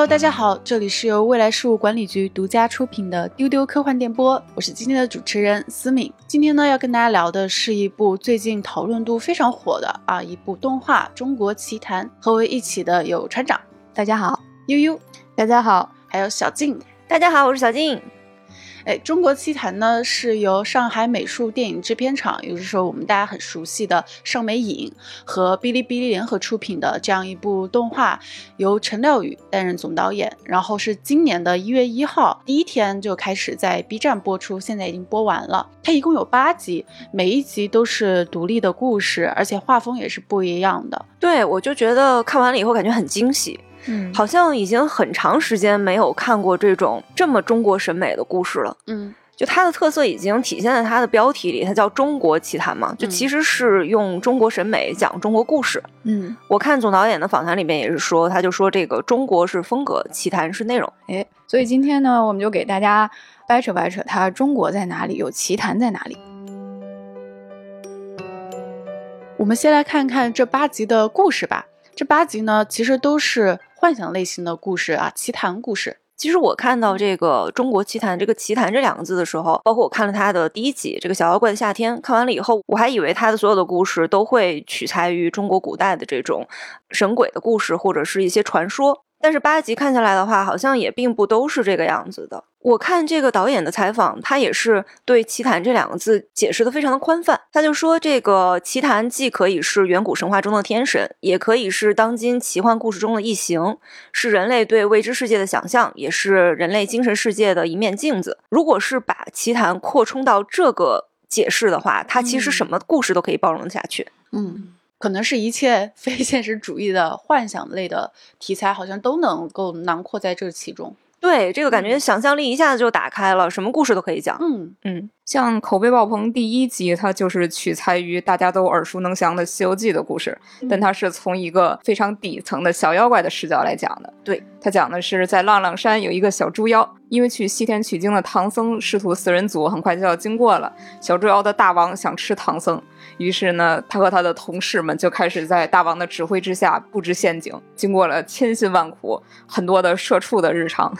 Hello，大家好，这里是由未来事务管理局独家出品的丢丢科幻电波，我是今天的主持人思敏。今天呢，要跟大家聊的是一部最近讨论度非常火的啊一部动画《中国奇谭》。和我一起的有船长，大家好；悠悠，大家好；还有小静，大家好，我是小静。哎，中国奇谭呢是由上海美术电影制片厂，也就是说我们大家很熟悉的上美影和哔哩哔哩联合出品的这样一部动画，由陈廖宇担任总导演。然后是今年的一月一号第一天就开始在 B 站播出，现在已经播完了。它一共有八集，每一集都是独立的故事，而且画风也是不一样的。对，我就觉得看完了以后感觉很惊喜。嗯，好像已经很长时间没有看过这种这么中国审美的故事了。嗯，就它的特色已经体现在它的标题里，它叫《中国奇谭》嘛，就其实是用中国审美讲中国故事。嗯，我看总导演的访谈里面也是说，他就说这个中国是风格，奇谭是内容。哎，所以今天呢，我们就给大家掰扯掰扯，它中国在哪里，有奇谭在哪里。我们先来看看这八集的故事吧。这八集呢，其实都是。幻想类型的故事啊，奇谈故事。其实我看到这个《中国奇谭》这个“奇谭”这两个字的时候，包括我看了他的第一集《这个小妖怪的夏天》，看完了以后，我还以为他的所有的故事都会取材于中国古代的这种神鬼的故事，或者是一些传说。但是八集看下来的话，好像也并不都是这个样子的。我看这个导演的采访，他也是对“奇谭”这两个字解释的非常的宽泛。他就说，这个奇谭既可以是远古神话中的天神，也可以是当今奇幻故事中的异形，是人类对未知世界的想象，也是人类精神世界的一面镜子。如果是把奇谭扩充到这个解释的话，它其实什么故事都可以包容下去。嗯。可能是一切 非现实主义的幻想类的题材，好像都能够囊括在这其中。对，这个感觉想象力一下子就打开了，什么故事都可以讲。嗯嗯，像口碑爆棚第一集，它就是取材于大家都耳熟能详的《西游记》的故事，但它是从一个非常底层的小妖怪的视角来讲的。对，它讲的是在浪浪山有一个小猪妖。因为去西天取经的唐僧师徒四人组很快就要经过了，小猪妖的大王想吃唐僧，于是呢，他和他的同事们就开始在大王的指挥之下布置陷阱。经过了千辛万苦，很多的社畜的日常，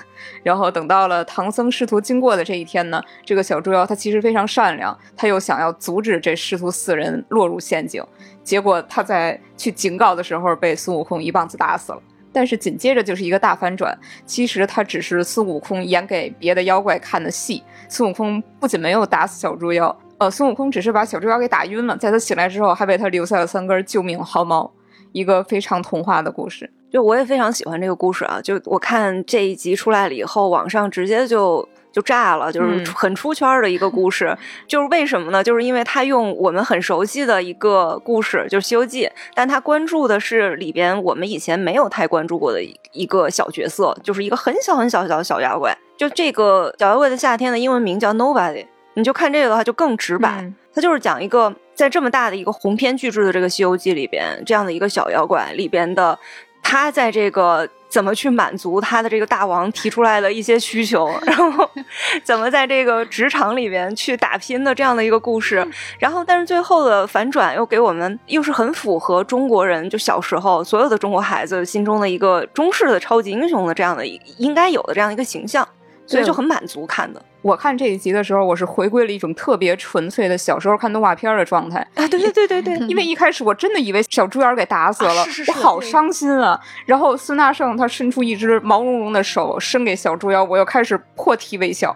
然后等到了唐僧师徒经过的这一天呢，这个小猪妖他其实非常善良，他又想要阻止这师徒四人落入陷阱，结果他在去警告的时候被孙悟空一棒子打死了。但是紧接着就是一个大反转，其实他只是孙悟空演给别的妖怪看的戏。孙悟空不仅没有打死小猪妖，呃，孙悟空只是把小猪妖给打晕了，在他醒来之后，还为他留下了三根救命毫毛，一个非常童话的故事。就我也非常喜欢这个故事啊！就我看这一集出来了以后，网上直接就。就炸了，就是很出圈的一个故事。就是为什么呢？就是因为他用我们很熟悉的一个故事，就是《西游记》，但他关注的是里边我们以前没有太关注过的一个小角色，就是一个很小很小小的小妖怪。就这个小妖怪的夏天的英文名叫 Nobody。你就看这个的话，就更直白。它就是讲一个在这么大的一个鸿篇巨制的这个《西游记》里边，这样的一个小妖怪里边的，他在这个。怎么去满足他的这个大王提出来的一些需求，然后 怎么在这个职场里边去打拼的这样的一个故事，然后但是最后的反转又给我们又是很符合中国人就小时候所有的中国孩子心中的一个中式的超级英雄的这样的应该有的这样一个形象，所以就很满足看的。我看这一集的时候，我是回归了一种特别纯粹的小时候看动画片的状态啊！对对对对对，因为一开始我真的以为小猪妖给打死了，我好伤心啊！然后孙大圣他伸出一只毛茸茸的手伸给小猪妖，我又开始破涕为笑，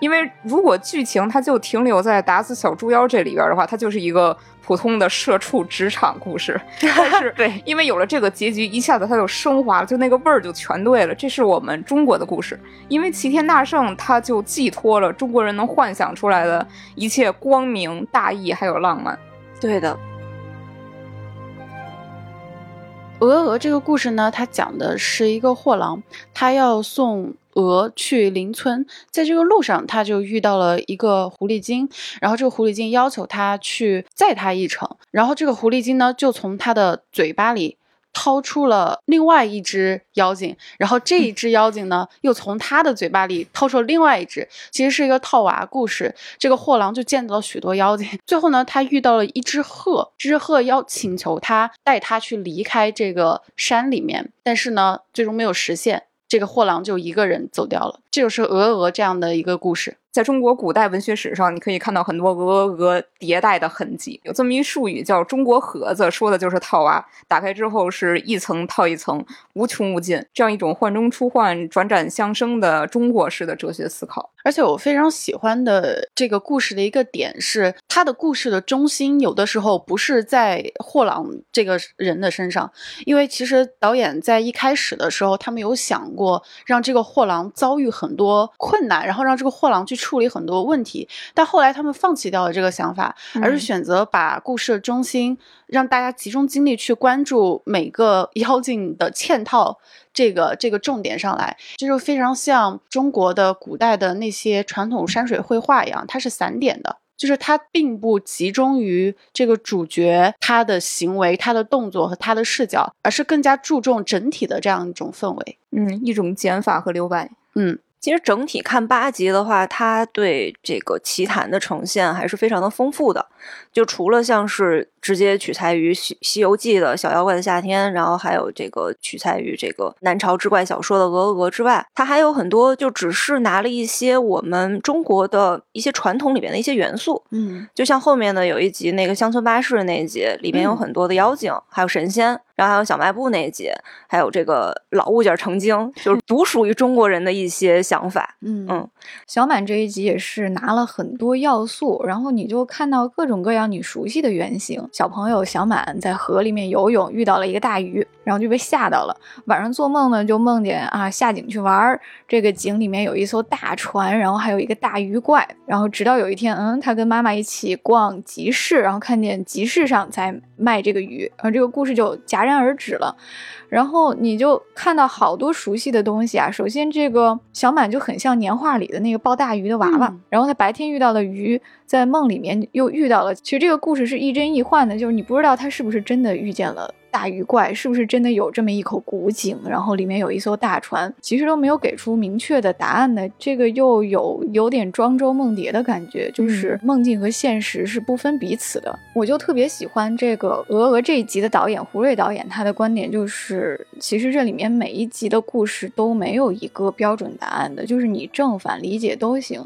因为如果剧情它就停留在打死小猪妖这里边的话，它就是一个。普通的社畜职场故事，但是对，因为有了这个结局，一下子它就升华了，就那个味儿就全对了。这是我们中国的故事，因为齐天大圣他就寄托了中国人能幻想出来的一切光明、大义还有浪漫。对的，鹅鹅这个故事呢，它讲的是一个货郎，他要送。鹅去邻村，在这个路上，他就遇到了一个狐狸精，然后这个狐狸精要求他去载他一程，然后这个狐狸精呢，就从他的嘴巴里掏出了另外一只妖精，然后这一只妖精呢，又从他的嘴巴里掏出了另外一只，其实是一个套娃故事。这个货郎就见到了许多妖精，最后呢，他遇到了一只鹤，这只鹤要请求他带他去离开这个山里面，但是呢，最终没有实现。这个货郎就一个人走掉了。这就是鹅鹅这样的一个故事。在中国古代文学史上，你可以看到很多鹅鹅鹅迭代的痕迹。有这么一术语叫“中国盒子”，说的就是套娃。打开之后是一层套一层，无穷无尽，这样一种换中出换、转转相生的中国式的哲学思考。而且我非常喜欢的这个故事的一个点是，它的故事的中心有的时候不是在货郎这个人的身上，因为其实导演在一开始的时候，他们有想过让这个货郎遭遇很多困难，然后让这个货郎去。处理很多问题，但后来他们放弃掉了这个想法，而是选择把故事的中心让大家集中精力去关注每个 妖精的嵌套这个这个重点上来，这就非常像中国的古代的那些传统山水绘画一样，它是散点的，就是它并不集中于这个主角他的行为、他的动作和他的视角，而是更加注重整体的这样一种氛围，嗯，一种减法和留白，嗯。其实整体看八集的话，它对这个奇谈的呈现还是非常的丰富的。就除了像是直接取材于《西西游记》的小妖怪的夏天，然后还有这个取材于这个南朝志怪小说的鹅鹅之外，它还有很多就只是拿了一些我们中国的一些传统里面的一些元素。嗯，就像后面的有一集那个乡村巴士那一集，里面有很多的妖精，还有神仙。然后还有小卖部那一集，还有这个老物件成精，就是独属于中国人的一些想法。嗯嗯，小满这一集也是拿了很多要素，然后你就看到各种各样你熟悉的原型。小朋友小满在河里面游泳，遇到了一个大鱼，然后就被吓到了。晚上做梦呢，就梦见啊下井去玩儿，这个井里面有一艘大船，然后还有一个大鱼怪。然后直到有一天，嗯，他跟妈妈一起逛集市，然后看见集市上在卖这个鱼，然后这个故事就。戛然而止了，然后你就看到好多熟悉的东西啊。首先，这个小满就很像年画里的那个抱大鱼的娃娃，然后他白天遇到的鱼，在梦里面又遇到了。其实这个故事是亦真亦幻的，就是你不知道他是不是真的遇见了。大鱼怪是不是真的有这么一口古井？然后里面有一艘大船，其实都没有给出明确的答案的。这个又有有点庄周梦蝶的感觉，就是梦境和现实是不分彼此的。我就特别喜欢这个《鹅鹅》这一集的导演胡瑞导演，他的观点就是，其实这里面每一集的故事都没有一个标准答案的，就是你正反理解都行。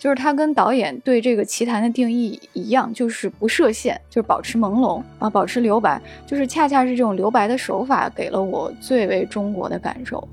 就是他跟导演对这个奇谈的定义一样，就是不设限，就是保持朦胧啊，保持留白，就是恰恰是。这种留白的手法给了我最为中国的感受。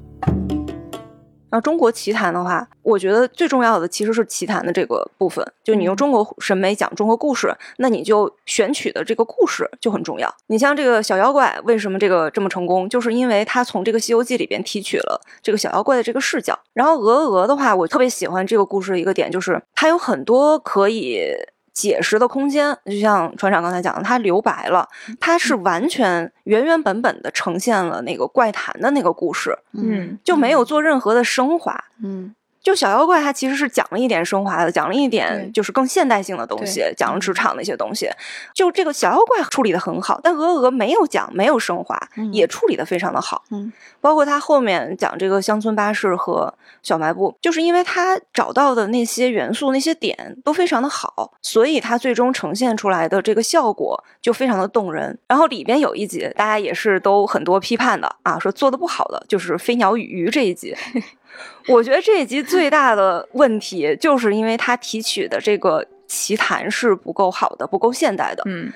那中国奇谈的话，我觉得最重要的其实是奇谈的这个部分。就你用中国审美讲中国故事，那你就选取的这个故事就很重要。你像这个小妖怪，为什么这个这么成功？就是因为他从这个《西游记》里边提取了这个小妖怪的这个视角。然后鹅鹅的话，我特别喜欢这个故事的一个点，就是它有很多可以。解释的空间，就像船长刚才讲的，他留白了，他是完全原原本本的呈现了那个怪谈的那个故事，嗯，就没有做任何的升华，嗯。就小妖怪，它其实是讲了一点升华的，讲了一点就是更现代性的东西，讲了职场的一些东西。就这个小妖怪处理的很好，但鹅鹅没有讲，没有升华，也处理的非常的好。嗯，包括他后面讲这个乡村巴士和小卖部，就是因为他找到的那些元素、那些点都非常的好，所以他最终呈现出来的这个效果就非常的动人。然后里边有一集，大家也是都很多批判的啊，说做的不好的就是飞鸟与鱼这一集。我觉得这一集最大的问题，就是因为他提取的这个奇谈是不够好的，不够现代的。嗯，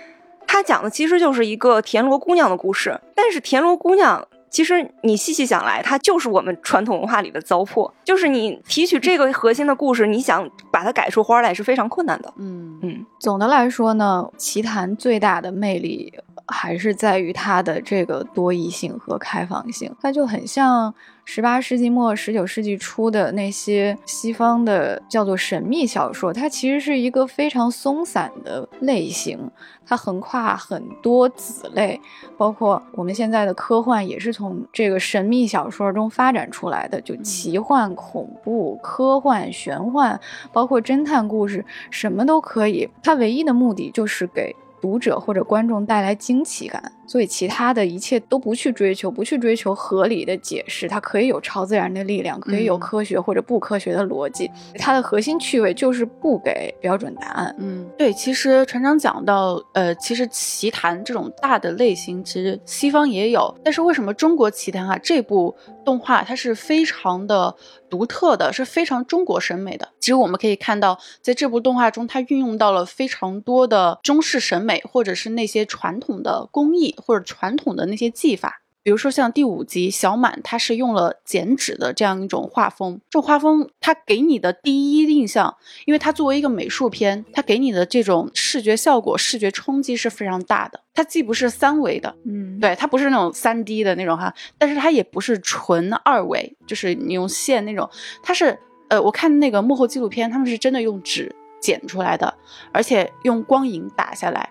他讲的其实就是一个田螺姑娘的故事，但是田螺姑娘其实你细细想来，它就是我们传统文化里的糟粕。就是你提取这个核心的故事，你想把它改出花来是非常困难的。嗯嗯，总的来说呢，奇谈最大的魅力还是在于它的这个多义性和开放性，它就很像。十八世纪末、十九世纪初的那些西方的叫做神秘小说，它其实是一个非常松散的类型，它横跨很多子类，包括我们现在的科幻也是从这个神秘小说中发展出来的，就奇幻、恐怖、科幻、玄幻，包括侦探故事，什么都可以。它唯一的目的就是给读者或者观众带来惊奇感。所以其他的一切都不去追求，不去追求合理的解释，它可以有超自然的力量，可以有嗯科学或者不科学的逻辑，它的核心趣味就是不给标准答案。嗯，对，其实船长讲到，呃，其实奇谭这种大的类型，其实西方也有，但是为什么中国奇谭啊这部动画它是非常的独特的，是非常中国审美的。其实我们可以看到，在这部动画中，它运用到了非常多的中式审美，或者是那些传统的工艺或者传统的那些技法。比如说像第五集小满，他是用了剪纸的这样一种画风，这种画风它给你的第一印象，因为它作为一个美术片，它给你的这种视觉效果、视觉冲击是非常大的。它既不是三维的，嗯，对，它不是那种三 D 的那种哈，但是它也不是纯二维，就是你用线那种，它是呃，我看那个幕后纪录片，他们是真的用纸剪出来的，而且用光影打下来，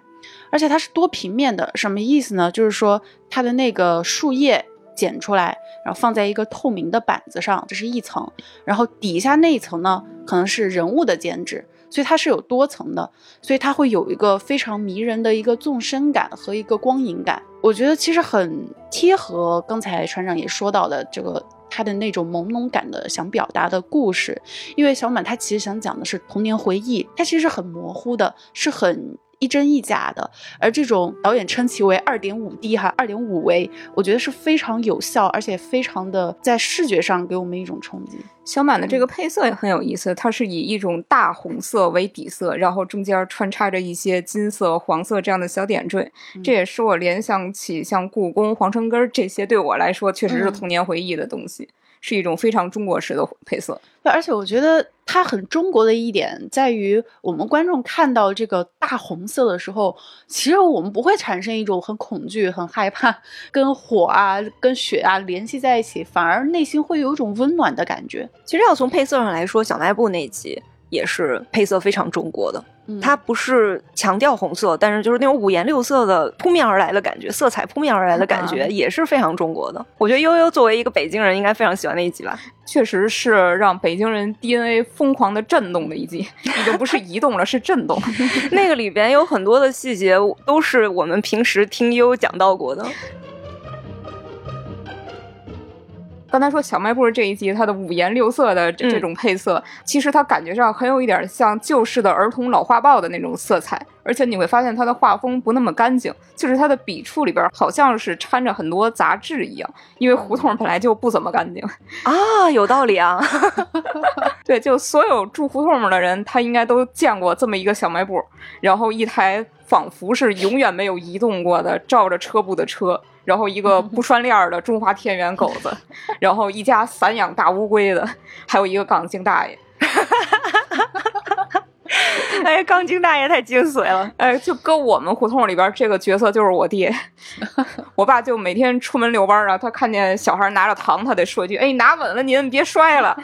而且它是多平面的，什么意思呢？就是说它的那个树叶剪出来，然后放在一个透明的板子上，这是一层，然后底下那一层呢，可能是人物的剪纸。所以它是有多层的，所以它会有一个非常迷人的一个纵深感和一个光影感。我觉得其实很贴合刚才船长也说到的这个他的那种朦胧感的想表达的故事，因为小满他其实想讲的是童年回忆，它其实是很模糊的，是很。一真一假的，而这种导演称其为二点五 D 哈，二点五维，我觉得是非常有效，而且非常的在视觉上给我们一种冲击。小满的这个配色也很有意思，它是以一种大红色为底色，然后中间穿插着一些金色、黄色这样的小点缀，这也是我联想起像故宫、皇城根儿这些，对我来说确实是嗯。童年回忆的东西，是一种非常中国式的配色。对，而且我觉得它很中国的一点在于，我们观众看到这个大红色的时候，其实我们不会产生一种很恐惧、很害怕，跟火啊、跟血啊联系在一起，反而内心会有一种温暖的感觉。其实要从配色上来说，小卖部那集也是配色非常中国的。嗯它不是强调红色，但是就是那种五颜六色的扑面而来的感觉，色彩扑面而来的感觉，啊也是非常中国的。我觉得悠悠作为一个北京人，应该非常喜欢那一集吧。确实是让北京人 DNA 疯狂的震动的一集，已经不是移动了，是震动。那个里边有很多的细节，都是我们平时听悠悠讲到过的。刚才说小卖部这一集，它的五颜六色的这嗯这种配色，其实它感觉上很有一点像旧式的儿童老画报的那种色彩，而且你会发现它的画风不那么干净，就是它的笔触里边好像是掺着很多杂质一样，因为胡同本来就不怎么干净。啊，有道理啊！对，就所有住胡同的人，他应该都见过这么一个小卖部，然后一台仿佛是永远没有移动过的照着车布的车，然后一个不拴链儿的中华田园狗子，然后一家散养大乌龟的，还有一个钢筋大爷。哎，钢筋大爷太精髓了。哎，就搁我们胡同里边，这个角色就是我爹。我爸就每天出门遛弯儿啊，他看见小孩拿着糖，他得说一句：“哎，拿稳了您，别摔了。”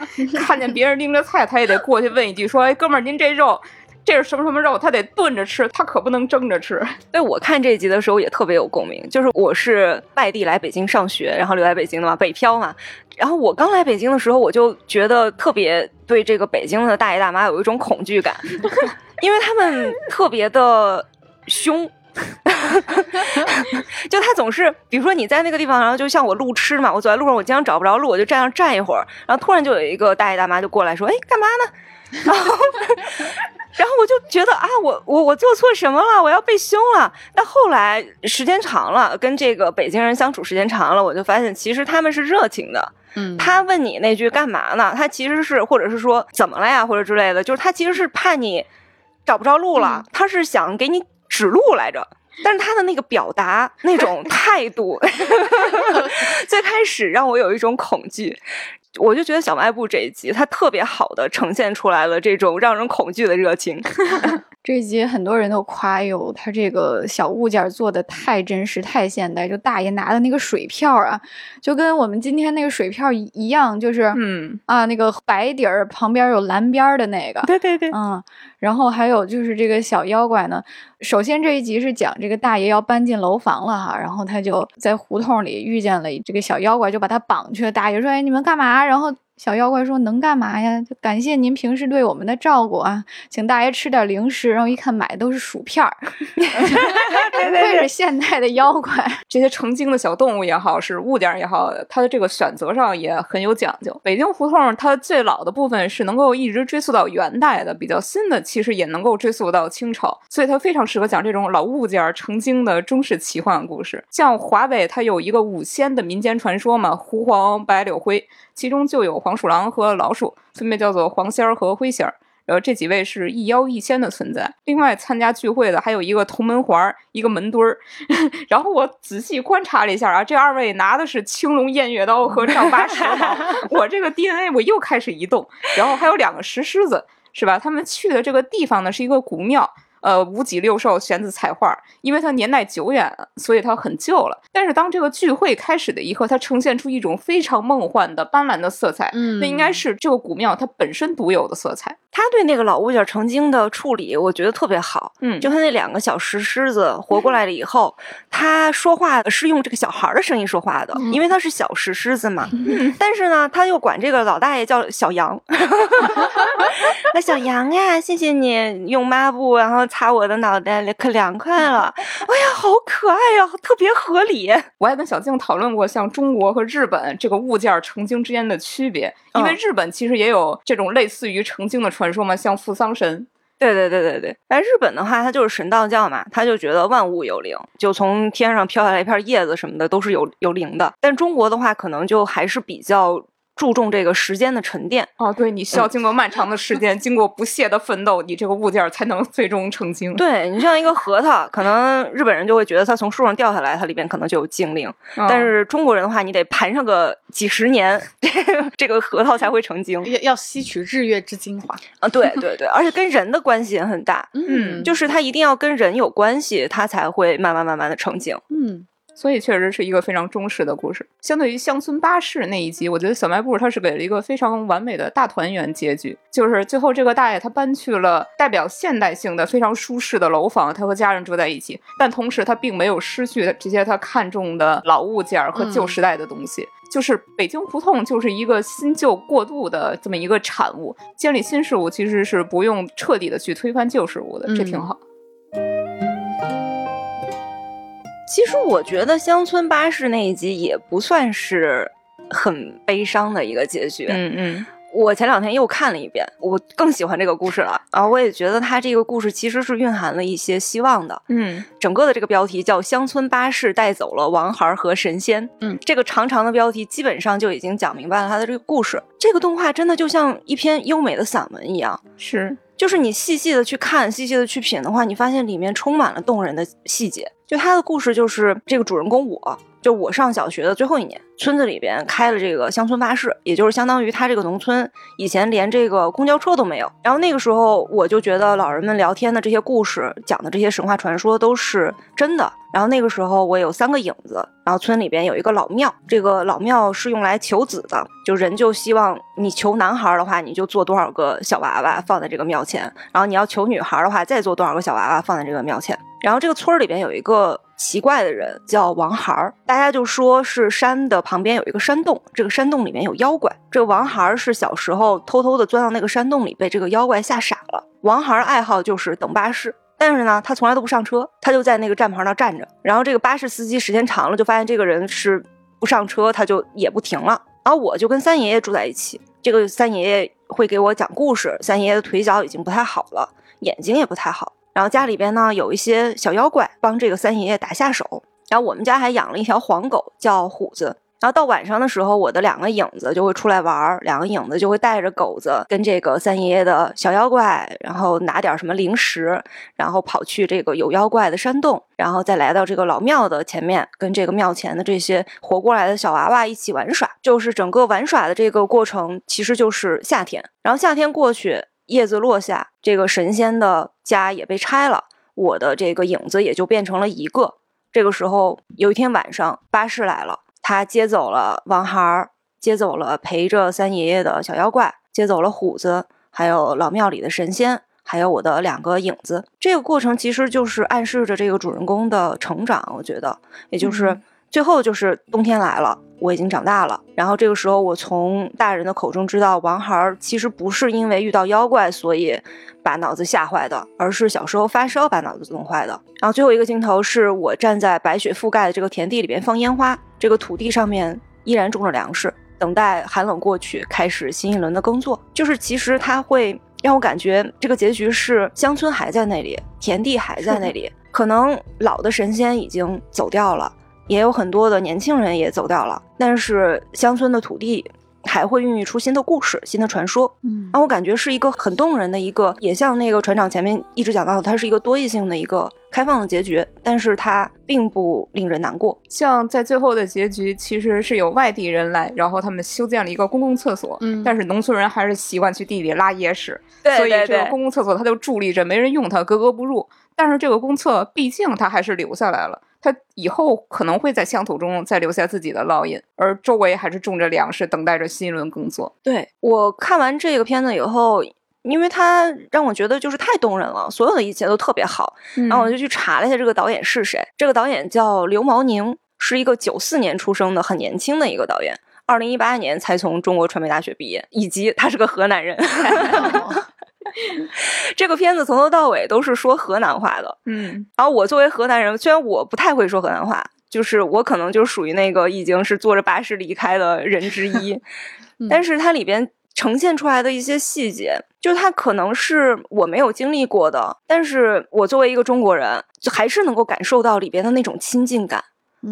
看见别人拎着菜，他也得过去问一句：“说，哎，哥们儿，您这肉这是什么什么肉？他得炖着吃，他可不能蒸着吃。对，我看这集的时候也特别有共鸣，就是我是外地来北京上学，然后留在北京的嘛，北漂嘛。然后我刚来北京的时候，我就觉得特别对这个北京的大爷大妈有一种恐惧感，因为他们特别的凶。就他总是，比如说你在那个地方，然后就像我路痴嘛，我走在路上，我经常找不着路，我就站上站一会儿，然后突然就有一个大爷大妈就过来说：“哎，干嘛呢？”然后，然后我就觉得啊，我我我做错什么了？我要被凶了。但后来时间长了，跟这个北京人相处时间长了，我就发现其实他们是热情的。嗯，他问你那句干嘛呢？他其实是或者是说怎么了呀，或者之类的，就是他其实是怕你找不着路了，他是想给你指路来着。但是他的那个表达那种态度，最开始让我有一种恐惧。我就觉得小卖部这一集，它特别好的呈现出来了这种让人恐惧的热情。这一集很多人都夸哟，他这个小物件做的太真实、太现代。就大爷拿的那个水票啊，就跟我们今天那个水票一一样，就是嗯，啊，那个白底儿旁边有蓝边儿的那个，对对对，嗯，然后还有就是这个小妖怪呢。首先这一集是讲这个大爷要搬进楼房了哈，然后他就在胡同里遇见了这个小妖怪，就把他绑去了。大爷说：“哎，你们干嘛？”然后小妖怪说：“能干嘛呀？就感谢您平时对我们的照顾啊，请大爷吃点零食。”然后一看买的都是薯片儿，不愧是现代的妖怪。这些成精的小动物也好，是物件也好，它的这个选择上也很有讲究。北京胡同它最老的部分是能够一直追溯到元代的，比较新的其实也能够追溯到清朝，所以它非常适合讲这种老物件成精的中式奇幻故事。像华北，它有一个五仙的民间传说嘛，狐黄白柳灰。其中就有黄鼠狼和老鼠，分别叫做黄仙儿和灰仙儿。呃，这几位是一妖一仙的存在。另外参加聚会的还有一个铜门环儿，一个门墩儿。然后我仔细观察了一下啊，这二位拿的是青龙偃月刀和丈八蛇矛。我这个 DNA 我又开始移动。然后还有两个石狮子，是吧？他们去的这个地方呢是一个古庙。呃，五脊六兽玄子彩画，因为它年代久远，所以它很旧了。但是当这个聚会开始的一刻，它呈现出一种非常梦幻的斑斓的色彩，嗯，那应该是这个古庙它本身独有的色彩。他对那个老物件成精的处理，我觉得特别好。嗯，就他那两个小石狮子活过来了以后，他说话是用这个小孩的声音说话的，因为他是小石狮子嘛。但是呢，他又管这个老大爷叫小羊。那小羊呀，谢谢你用抹布然后擦我的脑袋，可凉快了。哎呀，好可爱呀，特别合理。我还跟小静讨论过，像中国和日本这个物件成精之间的区别，因为日本其实也有这种类似于成精的传。说嘛，像扶桑神，对对对对对。哎日本的话，他就是神道教嘛，他就觉得万物有灵，就从天上飘下来一片叶子什么的都是有有灵的。但中国的话，可能就还是比较。注重这个时间的沉淀哦，对你需要经过漫长的时间，经过不懈的奋斗，你这个物件才能最终成精。对你像一个核桃，可能日本人就会觉得它从树上掉下来，它里边可能就有精灵，但是中国人的话，你得盘上个几十年，这个核桃才会成精。要要吸取日月之精华啊！对对对，而且跟人的关系也很大，嗯，就是它一定要跟人有关系，它才会慢慢慢慢的成精，嗯。所以确实是一个非常忠实的故事。相对于乡村巴士那一集，我觉得小卖部它是给了一个非常完美的大团圆结局，就是最后这个大爷他搬去了代表现代性的非常舒适的楼房，他和家人住在一起，但同时他并没有失去这些他看重的老物件和旧时代的东西。就是北京胡同就是一个新旧过渡的这么一个产物，建立新事物其实是不用彻底的去推翻旧事物的，这挺好。其实我觉得乡村巴士那一集也不算是很悲伤的一个结局。嗯嗯，我前两天又看了一遍，我更喜欢这个故事了。然后我也觉得它这个故事其实是蕴含了一些希望的。嗯，整个的这个标题叫《乡村巴士带走了王孩和神仙》。嗯，这个长长的标题基本上就已经讲明白了它的这个故事。这个动画真的就像一篇优美的散文一样。是。就是你细细的去看，细细的去品的话，你发现里面充满了动人的细节。就他的故事，就是这个主人公我。就我上小学的最后一年，村子里边开了这个乡村巴士，也就是相当于他这个农村以前连这个公交车都没有。然后那个时候，我就觉得老人们聊天的这些故事，讲的这些神话传说都是真的。然后那个时候，我有三个影子。然后村里边有一个老庙，这个老庙是用来求子的，就人就希望你求男孩的话，你就做多少个小娃娃放在这个庙前；然后你要求女孩的话，再做多少个小娃娃放在这个庙前。然后这个村里边有一个。奇怪的人叫王孩儿，大家就说是山的旁边有一个山洞，这个山洞里面有妖怪。这个王孩儿是小时候偷偷的钻到那个山洞里，被这个妖怪吓傻了。王孩儿爱好就是等巴士，但是呢，他从来都不上车，他就在那个站牌那站着。然后这个巴士司机时间长了，就发现这个人是不上车，他就也不停了。然后我就跟三爷爷住在一起，这个三爷爷会给我讲故事。三爷爷的腿脚已经不太好了，眼睛也不太好。然后家里边呢有一些小妖怪帮这个三爷爷打下手，然后我们家还养了一条黄狗叫虎子。然后到晚上的时候，我的两个影子就会出来玩，两个影子就会带着狗子跟这个三爷爷的小妖怪，然后拿点什么零食，然后跑去这个有妖怪的山洞，然后再来到这个老庙的前面，跟这个庙前的这些活过来的小娃娃一起玩耍。就是整个玩耍的这个过程，其实就是夏天。然后夏天过去。叶子落下，这个神仙的家也被拆了，我的这个影子也就变成了一个。这个时候，有一天晚上，巴士来了，他接走了王孩儿，接走了陪着三爷爷的小妖怪，接走了虎子，还有老庙里的神仙，还有我的两个影子。这个过程其实就是暗示着这个主人公的成长，我觉得，也就是最后就是冬天来了，我已经长大了。然后这个时候，我从大人的口中知道，王孩其实不是因为遇到妖怪所以把脑子吓坏的，而是小时候发烧把脑子弄坏的。然后最后一个镜头是我站在白雪覆盖的这个田地里边放烟花，这个土地上面依然种着粮食，等待寒冷过去，开始新一轮的耕作。就是其实它会让我感觉这个结局是乡村还在那里，田地还在那里，可能老的神仙已经走掉了。也有很多的年轻人也走掉了，但是乡村的土地还会孕育出新的故事、新的传说。嗯，让我感觉是一个很动人的一个，也像那个船长前面一直讲到的，它是一个多义性的一个开放的结局，但是它并不令人难过。像在最后的结局，其实是有外地人来，然后他们修建了一个公共厕所，嗯但是农村人还是习惯去地里拉野屎，对所以这个公共厕所它就伫立着，没人用它，格格不入。但是这个公厕毕竟它还是留下来了，它以后可能会在乡土中再留下自己的烙印，而周围还是种着粮食，等待着新一轮耕作。对我看完这个片子以后，因为他让我觉得就是太动人了，所有的一切都特别好，然后我就去查了一下这个导演是谁。这个导演叫刘毛宁，是一个九四年出生的很年轻的一个导演，二零一八年才从中国传媒大学毕业，以及他是个河南人。这个片子从头到尾都是说河南话的。嗯，然后我作为河南人，虽然我不太会说河南话，就是我可能就属于那个已经是坐着巴士离开的人之一，但是它里边呈现出来的一些细节，就它可能是我没有经历过的，但是我作为一个中国人，就还是能够感受到里边的那种亲近感。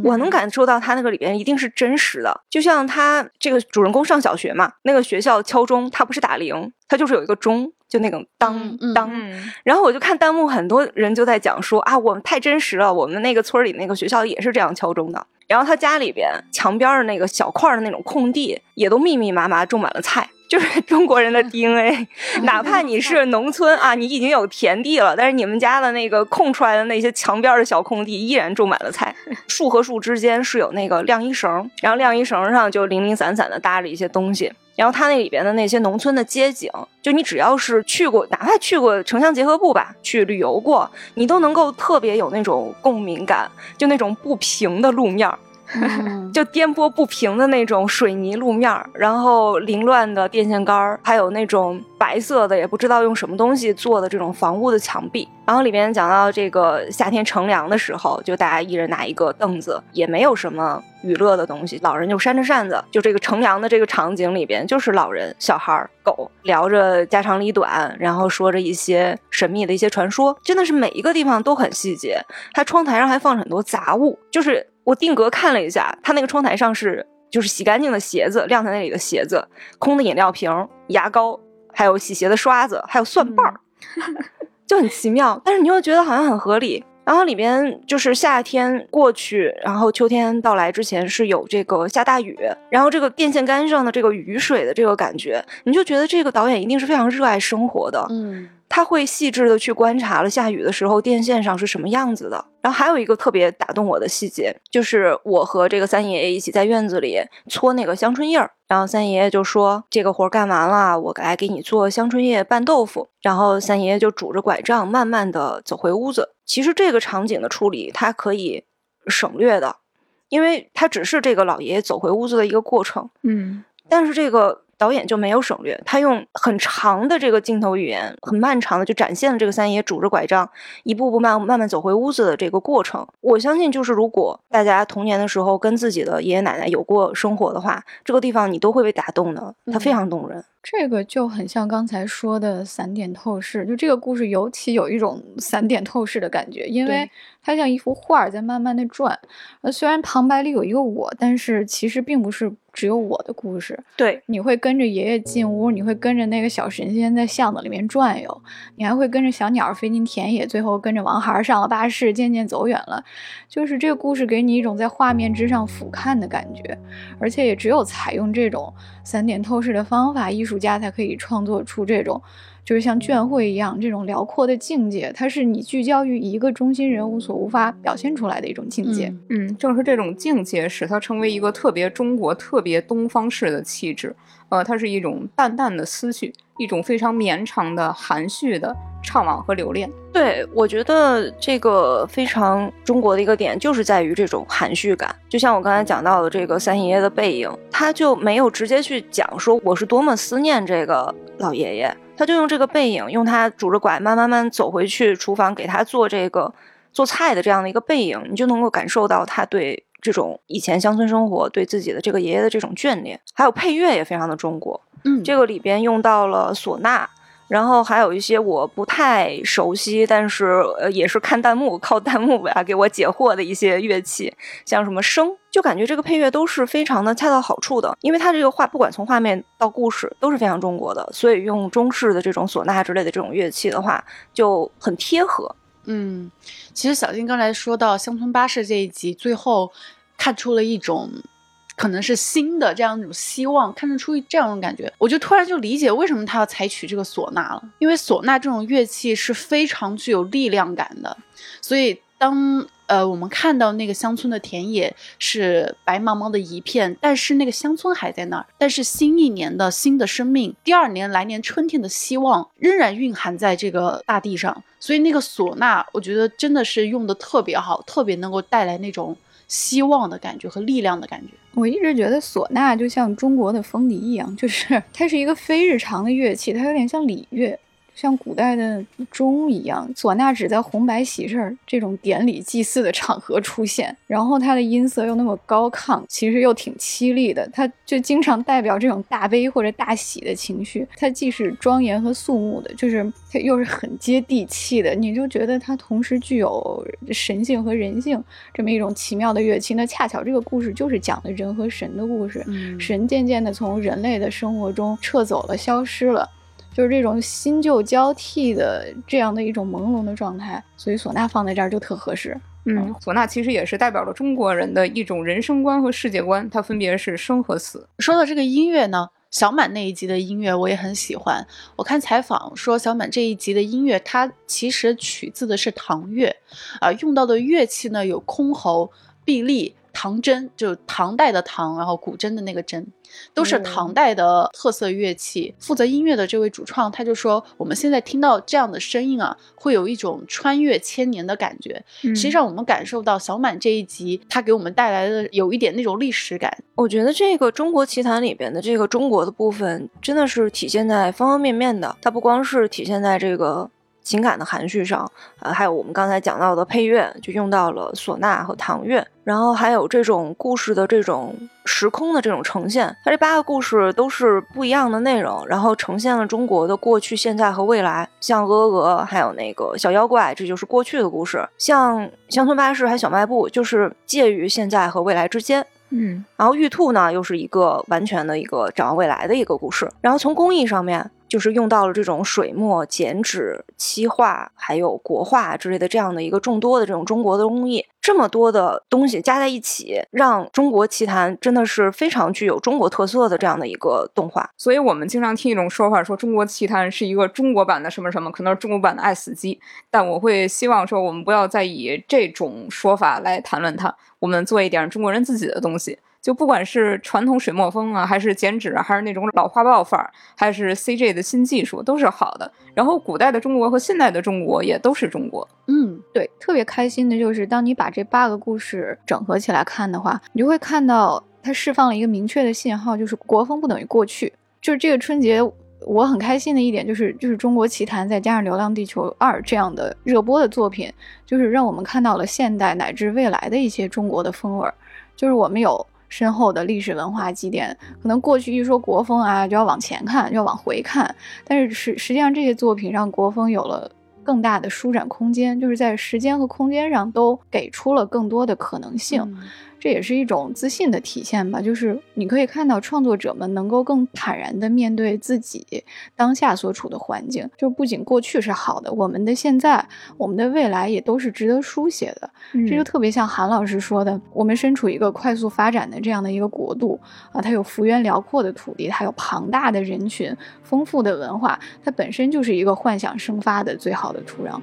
我能感受到他那个里边一定是真实的，就像他这个主人公上小学嘛，那个学校敲钟，他不是打铃，他就是有一个钟，就那种当当。嗯然后我就看弹幕，很多人就在讲说啊，我们太真实了，我们那个村里那个学校也是这样敲钟的。然后他家里边墙边的那个小块的那种空地，也都密密麻麻种满了菜，就是 中国人的 DNA。哪怕你是农村啊，你已经有田地了，但是你们家的那个空出来的那些墙边的小空地，依然种满了菜。树和树之间是有那个晾衣绳，然后晾衣绳上就零零散散的搭着一些东西。然后它那里边的那些农村的街景，就你只要是去过，哪怕去过城乡结合部吧，去旅游过，你都能够特别有那种共鸣感，就那种不平的路面儿，就颠簸不平的那种水泥路面儿，然后凌乱的电线杆儿，还有那种白色的也不知道用什么东西做的这种房屋的墙壁。然后里面讲到这个夏天乘凉的时候，就大家一人拿一个凳子，也没有什么娱乐的东西，老人就扇着扇子，就这个乘凉的这个场景里边，就是老人、小孩、狗聊着家长里短，然后说着一些神秘的一些传说，真的是每一个地方都很细节。它窗台上还放着很多杂物，就是我定格看了一下，他那个窗台上是就是洗干净的鞋子晾在那里的鞋子，空的饮料瓶、牙膏，还有洗鞋的刷子，还有蒜瓣儿，就很奇妙。但是你又觉得好像很合理。然后里边就是夏天过去，然后秋天到来之前是有这个下大雨，然后这个电线杆上的这个雨水的这个感觉，你就觉得这个导演一定是非常热爱生活的。嗯他会细致的去观察了下雨的时候电线上是什么样子的。然后还有一个特别打动我的细节，就是我和这个三爷爷一起在院子里搓那个香椿叶儿，然后三爷爷就说这个活儿干完了，我来给你做香椿叶拌豆腐。然后三爷爷就拄着拐杖，慢慢的走回屋子。其实这个场景的处理，它可以省略的，因为它只是这个老爷爷走回屋子的一个过程。嗯但是这个导演就没有省略，他用很长的这个镜头语言，很漫长的就展现了这个三爷拄着拐杖，一步步慢慢慢走回屋子的这个过程。我相信，就是如果大家童年的时候跟自己的爷爷奶奶有过生活的话，这个地方你都会被打动的，它非常动人。这个就很像刚才说的散点透视，就这个故事尤其有一种散点透视的感觉，因为它像一幅画在慢慢的转。呃，虽然旁白里有一个我，但是其实并不是只有我的故事。对，你会跟着爷爷进屋，你会跟着那个小神仙在巷子里面转悠，你还会跟着小鸟飞进田野，最后跟着王孩儿上了巴士，渐渐走远了。就是这个故事给你一种在画面之上俯瞰的感觉，而且也只有采用这种散点透视的方法，艺术家才可以创作出这种就是像卷会一样这种辽阔的境界，它是你聚焦于一个中心人物所无法表现出来的一种境界。嗯嗯，正是这种境界使它成为一个特别中国、特别东方式的气质。呃，它是一种淡淡的思绪，一种非常绵长的含蓄的怅惘和留恋。对，我觉得这个非常中国的一个点，就是在于这种含蓄感。就像我刚才讲到的这个三爷爷的背影，他就没有直接去讲说我是多么思念这个老爷爷，他就用这个背影，用他拄着拐慢慢慢走回去厨房给他做这个做菜的这样的一个背影，你就能够感受到他对这种以前乡村生活对自己的这个爷爷的这种眷恋。还有配乐也非常的中国，嗯，这个里边用到了唢呐。然后还有一些我不太熟悉，但是呃也是看弹幕靠弹幕吧给我解惑的一些乐器，像什么笙，就感觉这个配乐都是非常的恰到好处的，因为它这个画不管从画面到故事都是非常中国的，所以用中式的这种唢呐之类的这种乐器的话就很贴合。嗯，其实小金刚才说到乡村巴士这一集，最后看出了一种。可能是新的这样一种希望，看得出这样一种感觉，我就突然就理解为什么他要采取这个唢呐了，因为唢呐这种乐器是非常具有力量感的，所以当呃我们看到那个乡村的田野是白茫茫的一片，但是那个乡村还在那儿，但是新一年的新的生命，第二年来年春天的希望仍然蕴含在这个大地上，所以那个唢呐，我觉得真的是用的特别好，特别能够带来那种希望的感觉和力量的感觉。我一直觉得唢呐就像中国的风笛一样，就是 它是一个非日常的乐器，它有点像礼乐。像古代的钟一样，唢呐只在红白喜事儿这种典礼祭祀的场合出现，然后它的音色又那么高亢，其实又挺凄厉的，它就经常代表这种大悲或者大喜的情绪。它既是庄严和肃穆的，就是它又是很接地气的，你就觉得它同时具有神性和人性这么一种奇妙的乐器。那恰巧这个故事就是讲的人和神的故事，嗯神渐渐的从人类的生活中撤走了，消失了。就是这种新旧交替的这样的一种朦胧的状态，所以唢呐放在这儿就特合适。嗯，唢呐其实也是代表了中国人的一种人生观和世界观，它分别是生和死。说到这个音乐呢，小满那一集的音乐我也很喜欢。我看采访说，小满这一集的音乐，它其实取自的是唐乐，啊、用到的乐器呢有箜篌、碧丽、唐筝，就唐代的唐，然后古筝的那个筝，都是唐代的特色乐器。负责音乐的这位主创他就说，我们现在听到这样的声音啊，会有一种穿越千年的感觉。实际上，我们感受到小满这一集，它给我们带来的有一点那种历史感。我觉得这个中国奇谭里边的这个中国的部分，真的是体现在方方面面的。它不光是体现在这个情感的含蓄上，呃，还有我们刚才讲到的配乐，就用到了唢呐和唐乐，然后还有这种故事的这种时空的这种呈现。它这八个故事都是不一样的内容，然后呈现了中国的过去、现在和未来。像鹅鹅鹅，还有那个小妖怪，这就是过去的故事；像乡村巴士还有小卖部，就是介于现在和未来之间。嗯然后玉兔呢，又是一个完全的一个展望未来的一个故事。然后从工艺上面，就是用到了这种水墨、剪纸、漆画，还有国画之类的这样的一个众多的这种中国的工艺。这么多的东西加在一起，让中国奇谭真的是非常具有中国特色的这样的一个动画。所以我们经常听一种说法，说中国奇谭是一个中国版的什么什么，可能是中国版的爱死机。但我会希望说，我们不要再以这种说法来谈论它，我们做一点中国人自己的东西。就不管是传统水墨风啊，还是剪纸啊，还是那种老画报范儿，还是 CG 的新技术，都是好的。然后古代的中国和现代的中国也都是中国。嗯，对，特别开心的就是，当你把这八个故事整合起来看的话，你就会看到它释放了一个明确的信号，就是国风不等于过去。就是这个春节，我很开心的一点就是，就是《中国奇谭》再加上《流浪地球二》这样的热播的作品，就是让我们看到了现代乃至未来的一些中国的风味儿。就是我们有深厚的历史文化积淀，可能过去一说国风啊，就要往前看，就要往回看，但是实实际上这些作品让国风有了。更大的舒展空间，就是在时间和空间上都给出了更多的可能性。嗯这也是一种自信的体现吧。就是你可以看到创作者们能够更坦然地面对自己当下所处的环境，就不仅过去是好的，我们的现在、我们的未来也都是值得书写的。这就特别像韩老师说的，我们身处一个快速发展的这样的一个国度啊，它有幅员辽阔的土地，它有庞大的人群、丰富的文化，它本身就是一个幻想生发的最好的土壤。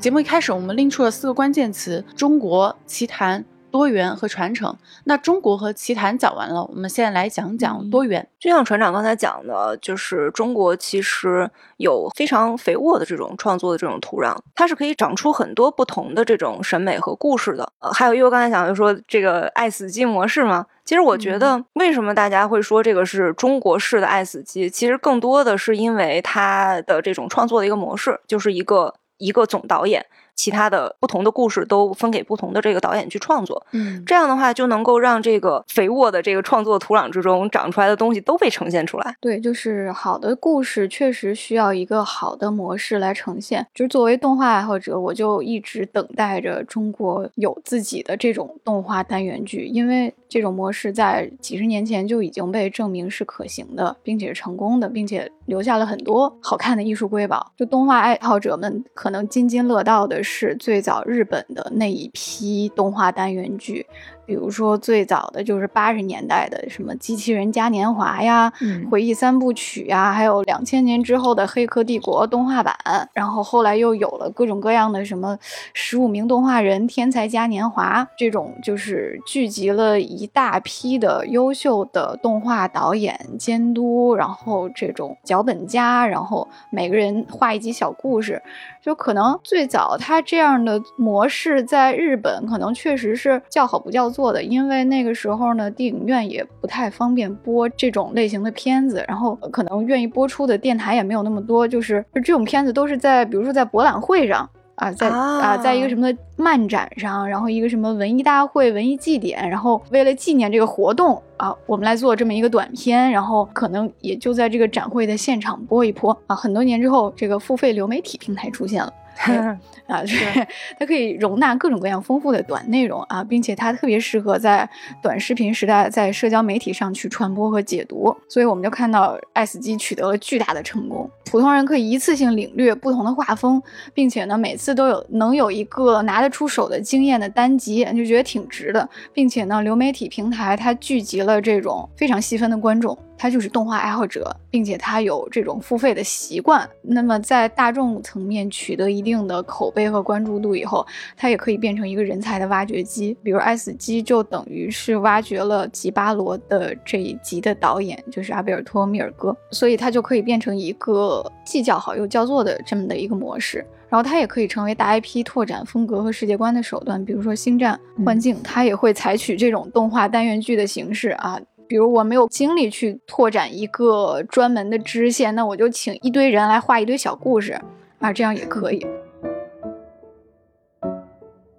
节目一开始，我们拎出了四个关键词：中国、奇谭、多元和传承。那中国和奇谭讲完了，我们现在来讲讲多元。就像船长刚才讲的，就是中国其实有非常肥沃的这种创作的这种土壤，它是可以长出很多不同的这种审美和故事的。呃，还有，因为我刚才讲就说这个爱死机模式嘛，其实我觉得为什么大家会说这个是中国式的爱死机，其实更多的是因为它的这种创作的一个模式，就是一个。一个总导演。其他的不同的故事都分给不同的这个导演去创作，嗯，这样的话就能够让这个肥沃的这个创作土壤之中长出来的东西都被呈现出来。对，就是好的故事确实需要一个好的模式来呈现。就是作为动画爱好者，我就一直等待着中国有自己的这种动画单元剧，因为这种模式在几十年前就已经被证明是可行的，并且是成功的，并且留下了很多好看的艺术瑰宝。就动画爱好者们可能津津乐道的是最早日本的那一批动画单元剧。比如说最早的就是八十年代的什么机器人嘉年华呀、回忆三部曲呀，还有两千年之后的黑客帝国动画版，然后后来又有了各种各样的什么十五名动画人天才嘉年华这种，就是聚集了一大批的优秀的动画导演、监督，然后这种脚本家，然后每个人画一集小故事，就可能最早他这样的模式在日本可能确实是叫好不叫座。的，因为那个时候呢，电影院也不太方便播这种类型的片子，然后可能愿意播出的电台也没有那么多，就是就这种片子都是在，比如说在博览会上啊，在啊，在一个什么漫展上，然后一个什么文艺大会、文艺祭典，然后为了纪念这个活动啊，我们来做这么一个短片，然后可能也就在这个展会的现场播一播啊。很多年之后，这个付费流媒体平台出现了。啊，就是 它可以容纳各种各样丰富的短内容啊，并且它特别适合在短视频时代，在社交媒体上去传播和解读。所以我们就看到 S 机取得了巨大的成功，普通人可以一次性领略不同的画风，并且呢，每次都有能有一个拿得出手的经验的单集，就觉得挺值的。并且呢，流媒体平台它聚集了这种非常细分的观众。他就是动画爱好者，并且他有这种付费的习惯。那么在大众层面取得一定的口碑和关注度以后，他也可以变成一个人才的挖掘机。比如 S 机就等于是挖掘了吉巴罗的这一集的导演，就是阿贝尔托·米尔戈，所以他就可以变成一个既叫好又叫座的这么的一个模式。然后它也可以成为大 IP 拓展风格和世界观的手段。比如说《星战：幻境》，它也会采取这种动画单元剧的形式啊。比如我没有精力去拓展一个专门的支线，那我就请一堆人来画一堆小故事啊，这样也可以。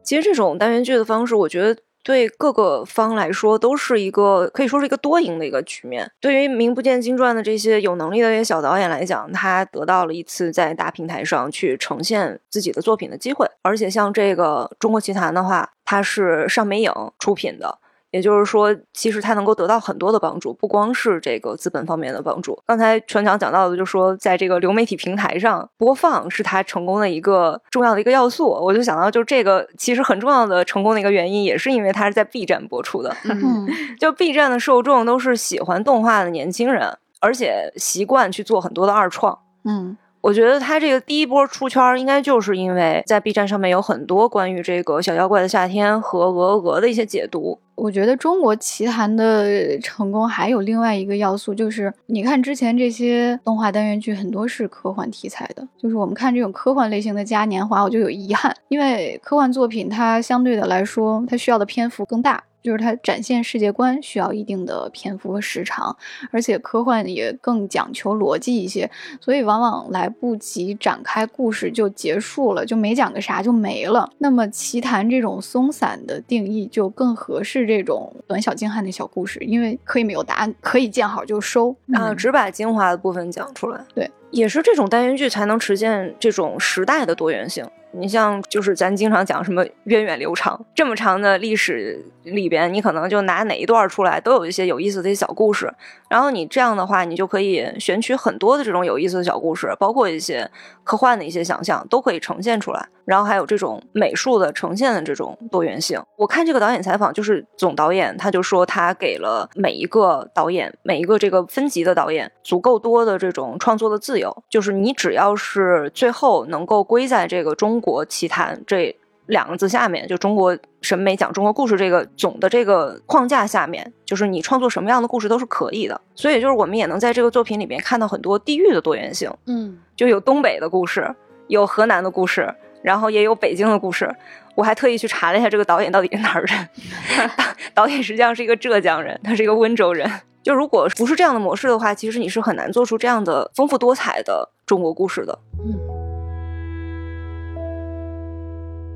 其实这种单元剧的方式，我觉得对各个方来说都是一个可以说是一个多赢的一个局面。对于名不见经传的这些有能力的这些小导演来讲，他得到了一次在大平台上去呈现自己的作品的机会。而且像这个《中国奇谭》的话，它是上美影出品的。也就是说，其实他能够得到很多的帮助，不光是这个资本方面的帮助。刚才船长讲到的，就说在这个流媒体平台上播放是他成功的一个重要的一个要素。我就想到，就这个其实很重要的成功的一个原因，也是因为它是在 B 站播出的。嗯，就 B 站的受众都是喜欢动画的年轻人，而且习惯去做很多的二创。嗯。我觉得他这个第一波出圈，应该就是因为在 B 站上面有很多关于这个《小妖怪的夏天》和《鹅鹅鹅》的一些解读。我觉得中国奇谭的成功还有另外一个要素，就是你看之前这些动画单元剧很多是科幻题材的，就是我们看这种科幻类型的嘉年华，我就有遗憾，因为科幻作品它相对的来说，它需要的篇幅更大。就是它展现世界观需要一定的篇幅和时长，而且科幻也更讲求逻辑一些，所以往往来不及展开故事就结束了，就没讲个啥就没了。那么奇谈这种松散的定义就更合适这种短小精悍的小故事，因为可以没有答案，可以见好就收啊，只把精华的部分讲出来。对，也是这种单元剧才能实现这种时代的多元性。你像就是咱经常讲什么源远流长，这么长的历史里边，你可能就拿哪一段出来，都有一些有意思的小故事。然后你这样的话，你就可以选取很多的这种有意思的小故事，包括一些科幻的一些想象，都可以呈现出来。然后还有这种美术的呈现的这种多元性。我看这个导演采访，就是总导演他就说，他给了每一个导演，每一个这个分级的导演足够多的这种创作的自由，就是你只要是最后能够归在这个中国奇谭这两个字下面，就中国审美讲中国故事这个总的这个框架下面，就是你创作什么样的故事都是可以的。所以就是我们也能在这个作品里面看到很多地域的多元性，嗯，就有东北的故事，有河南的故事。然后也有北京的故事，我还特意去查了一下这个导演到底是哪儿人。导演实际上是一个浙江人，他是一个温州人。就如果不是这样的模式的话，其实你是很难做出这样的丰富多彩的中国故事的。嗯。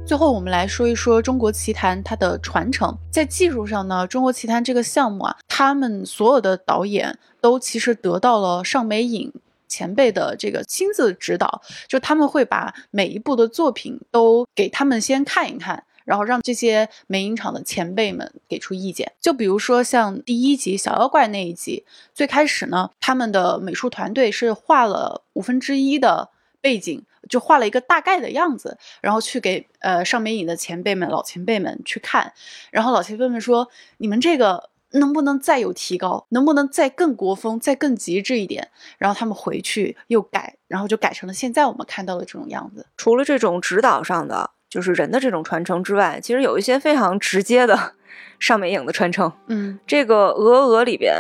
最后，我们来说一说中国奇谭它的传承。在技术上呢，中国奇谭这个项目啊，他们所有的导演都其实得到了上美影。前辈的这个亲自指导，就他们会把每一部的作品都给他们先看一看，然后让这些美影厂的前辈们给出意见。就比如说像第一集小妖怪那一集，最开始呢，他们的美术团队是画了五分之一的背景，就画了一个大概的样子，然后去给呃上美影的前辈们、老前辈们去看，然后老前辈们说：“你们这个。”能不能再有提高？能不能再更国风、再更极致一点？然后他们回去又改，然后就改成了现在我们看到的这种样子。除了这种指导上的，就是人的这种传承之外，其实有一些非常直接的 上美影的传承。嗯，这个《鹅鹅》里边，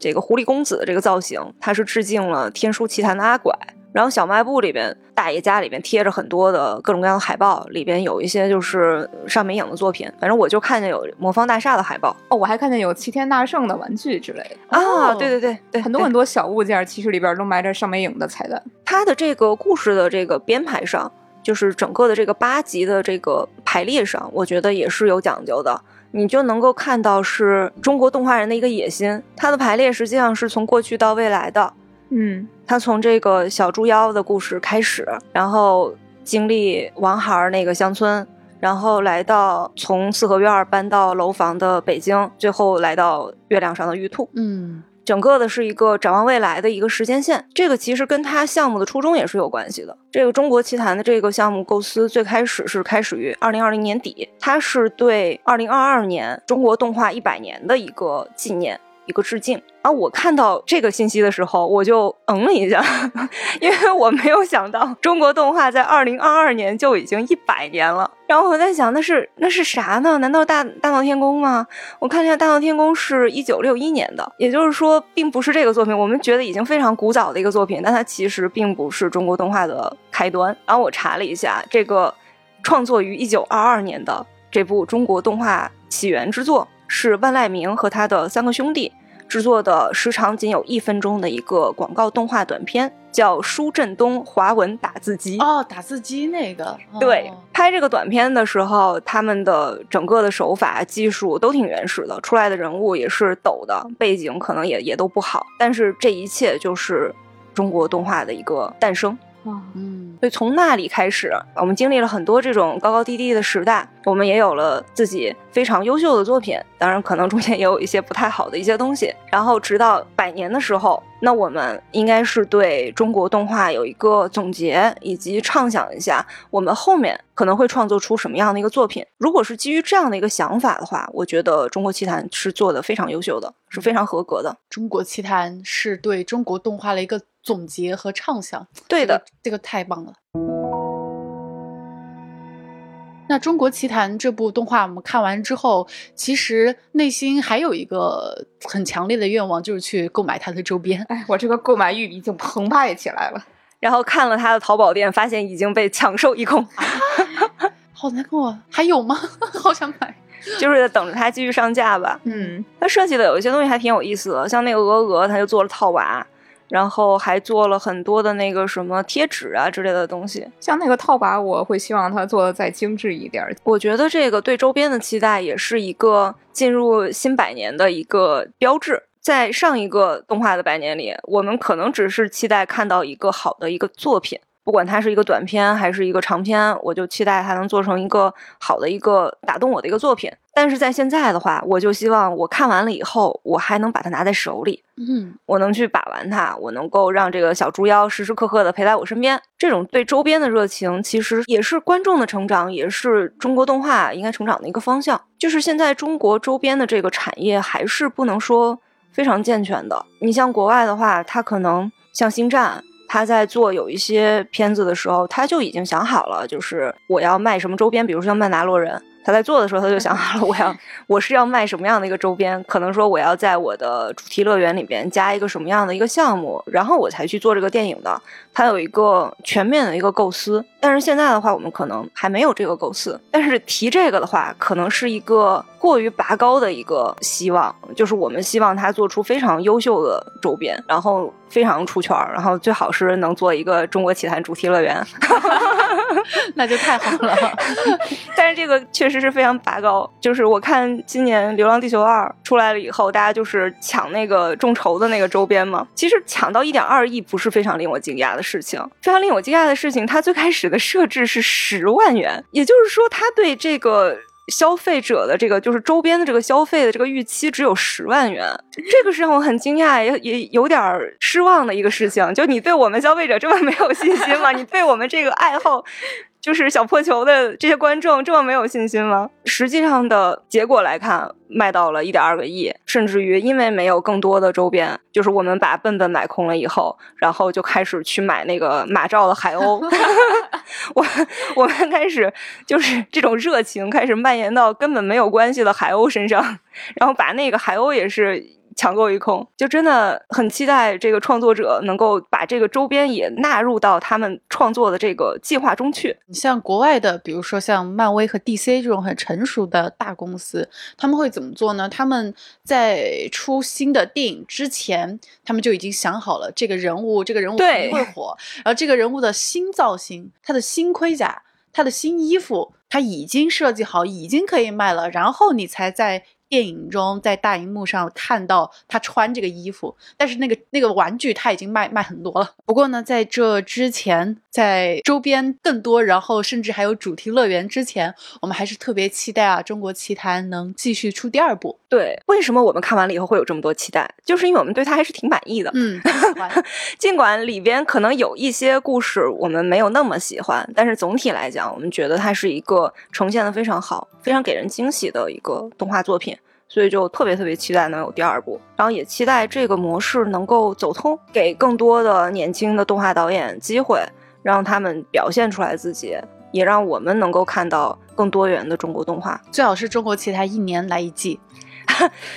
这个狐狸公子的这个造型，它是致敬了《天书奇谭》的阿拐。然后小卖部里边，大爷家里边贴着很多的各种各样的海报，里边有一些就是上美影的作品。反正我就看见有魔方大厦的海报哦，我还看见有齐天大圣的玩具之类的啊。对对对对，很多很多小物件，其实里边都埋着上美影的彩蛋。它的这个故事的这个编排上，就是整个的这个八集的这个排列上，我觉得也是有讲究的。你就能够看到是中国动画人的一个野心。它的排列实际上是从过去到未来的。嗯。他从这个小猪妖的故事开始，然后经历王孩儿那个乡村，然后来到从四合院搬到楼房的北京，最后来到月亮上的玉兔。嗯，整个的是一个展望未来的一个时间线。这个其实跟它项目的初衷也是有关系的。这个中国奇谭的这个项目构思最开始是开始于二零二零年底，它是对二零二二年中国动画一百年的一个纪念。一个致敬啊！我看到这个信息的时候，我就嗯了一下，因为我没有想到中国动画在二零二二年就已经一百年了。然后我在想，那是那是啥呢？难道大大闹天宫吗？我看一下，大闹天宫是一九六一年的，也就是说，并不是这个作品。我们觉得已经非常古早的一个作品，但它其实并不是中国动画的开端。然后我查了一下，这个创作于一九二二年的这部中国动画起源之作。是万籁鸣和他的三个兄弟制作的，时长仅有一分钟的一个广告动画短片，叫《舒振东华文打字机》。哦，打字机那个。对，拍这个短片的时候，他们的整个的手法技术都挺原始的，出来的人物也是抖的，背景可能也也都不好，但是这一切就是中国动画的一个诞生。嗯，所以从那里开始，我们经历了很多这种高高低低的时代，我们也有了自己非常优秀的作品。当然，可能中间也有一些不太好的一些东西。然后，直到百年的时候，那我们应该是对中国动画有一个总结，以及畅想一下我们后面可能会创作出什么样的一个作品。如果是基于这样的一个想法的话，我觉得中国奇谭是做的非常优秀的，是非常合格的。中国奇谭是对中国动画的一个。总结和畅想，对的，这个太棒了。那《中国奇谭》这部动画我们看完之后，其实内心还有一个很强烈的愿望，就是去购买它的周边。哎，我这个购买欲已经澎湃起来了。然后看了他的淘宝店，发现已经被抢售一空，好难过。还有吗？好想买，就是在等着它继续上架吧。嗯，它设计的有一些东西还挺有意思的，像那个鹅鹅，它就做了套娃。然后还做了很多的那个什么贴纸啊之类的东西，像那个套娃，我会希望它做的再精致一点。我觉得这个对周边的期待也是一个进入新百年的一个标志。在上一个动画的百年里，我们可能只是期待看到一个好的一个作品，不管它是一个短片还是一个长片，我就期待它能做成一个好的一个打动我的一个作品。但是在现在的话，我就希望我看完了以后，我还能把它拿在手里，嗯，我能去把玩它，我能够让这个小猪妖时时刻刻的陪在我身边。这种对周边的热情，其实也是观众的成长，也是中国动画应该成长的一个方向。就是现在中国周边的这个产业还是不能说非常健全的。你像国外的话，它可能像星战。他在做有一些片子的时候，他就已经想好了，就是我要卖什么周边，比如说像曼达洛人。他在做的时候，他就想好了，我要我是要卖什么样的一个周边？可能说我要在我的主题乐园里边加一个什么样的一个项目，然后我才去做这个电影的。他有一个全面的一个构思。但是现在的话，我们可能还没有这个构思。但是提这个的话，可能是一个过于拔高的一个希望，就是我们希望他做出非常优秀的周边，然后非常出圈，然后最好是能做一个中国奇谭主题乐园。那就太好了。但是这个确实是非常拔高。就是我看今年《流浪地球二》出来了以后，大家就是抢那个众筹的那个周边嘛。其实抢到一点二亿不是非常令我惊讶的事情。非常令我惊讶的事情，它最开始的设置是十万元，也就是说，他对这个消费者的这个就是周边的这个消费的这个预期只有十万元。这个是让我很惊讶，也也有点失望的一个事情。就你对我们消费者这么没有信心吗？你对我们这个爱好？就是小破球的这些观众这么没有信心吗？实际上的结果来看，卖到了一点二个亿，甚至于因为没有更多的周边，就是我们把笨笨买空了以后，然后就开始去买那个马照的海鸥，我我们开始就是这种热情开始蔓延到根本没有关系的海鸥身上，然后把那个海鸥也是。抢购一空，就真的很期待这个创作者能够把这个周边也纳入到他们创作的这个计划中去。你像国外的，比如说像漫威和 DC 这种很成熟的大公司，他们会怎么做呢？他们在出新的电影之前，他们就已经想好了这个人物，这个人物肯定会火，然后这个人物的新造型、他的新盔甲、他的新衣服，他已经设计好，已经可以卖了，然后你才在。电影中在大荧幕上看到他穿这个衣服，但是那个那个玩具他已经卖卖很多了。不过呢，在这之前，在周边更多，然后甚至还有主题乐园之前，我们还是特别期待啊，中国奇谭能继续出第二部。对，为什么我们看完了以后会有这么多期待？就是因为我们对他还是挺满意的。嗯，尽管里边可能有一些故事我们没有那么喜欢，但是总体来讲，我们觉得它是一个呈现的非常好、非常给人惊喜的一个动画作品。所以就特别特别期待能有第二部，然后也期待这个模式能够走通，给更多的年轻的动画导演机会，让他们表现出来自己，也让我们能够看到更多元的中国动画。最好是中国奇谭一年来一季。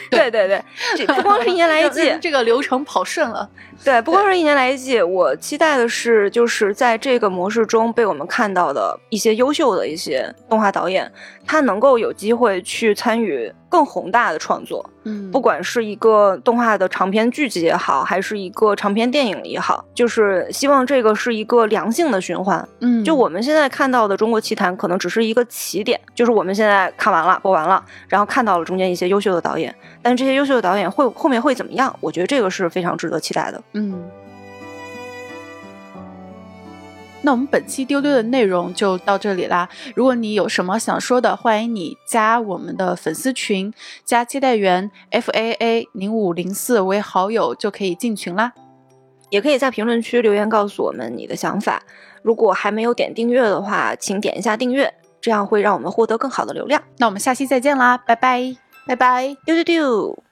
对 对对，这不光是一年来一季，这个流程跑顺了。对，不光是一年来一季，我期待的是，就是在这个模式中被我们看到的一些优秀的一些动画导演，他能够有机会去参与更宏大的创作。嗯，不管是一个动画的长篇剧集也好，还是一个长篇电影也好，就是希望这个是一个良性的循环。嗯，就我们现在看到的《中国奇谭》，可能只是一个起点，就是我们现在看完了、播完了，然后看到了中间一些优秀的导演，但是这些优秀的导演会后面会怎么样？我觉得这个是非常值得期待的。嗯，那我们本期丢丢的内容就到这里啦。如果你有什么想说的，欢迎你加我们的粉丝群，加接待员 F A A 零五零四为好友就可以进群啦。也可以在评论区留言告诉我们你的想法。如果还没有点订阅的话，请点一下订阅，这样会让我们获得更好的流量。那我们下期再见啦，拜拜，拜拜，丢丢丢。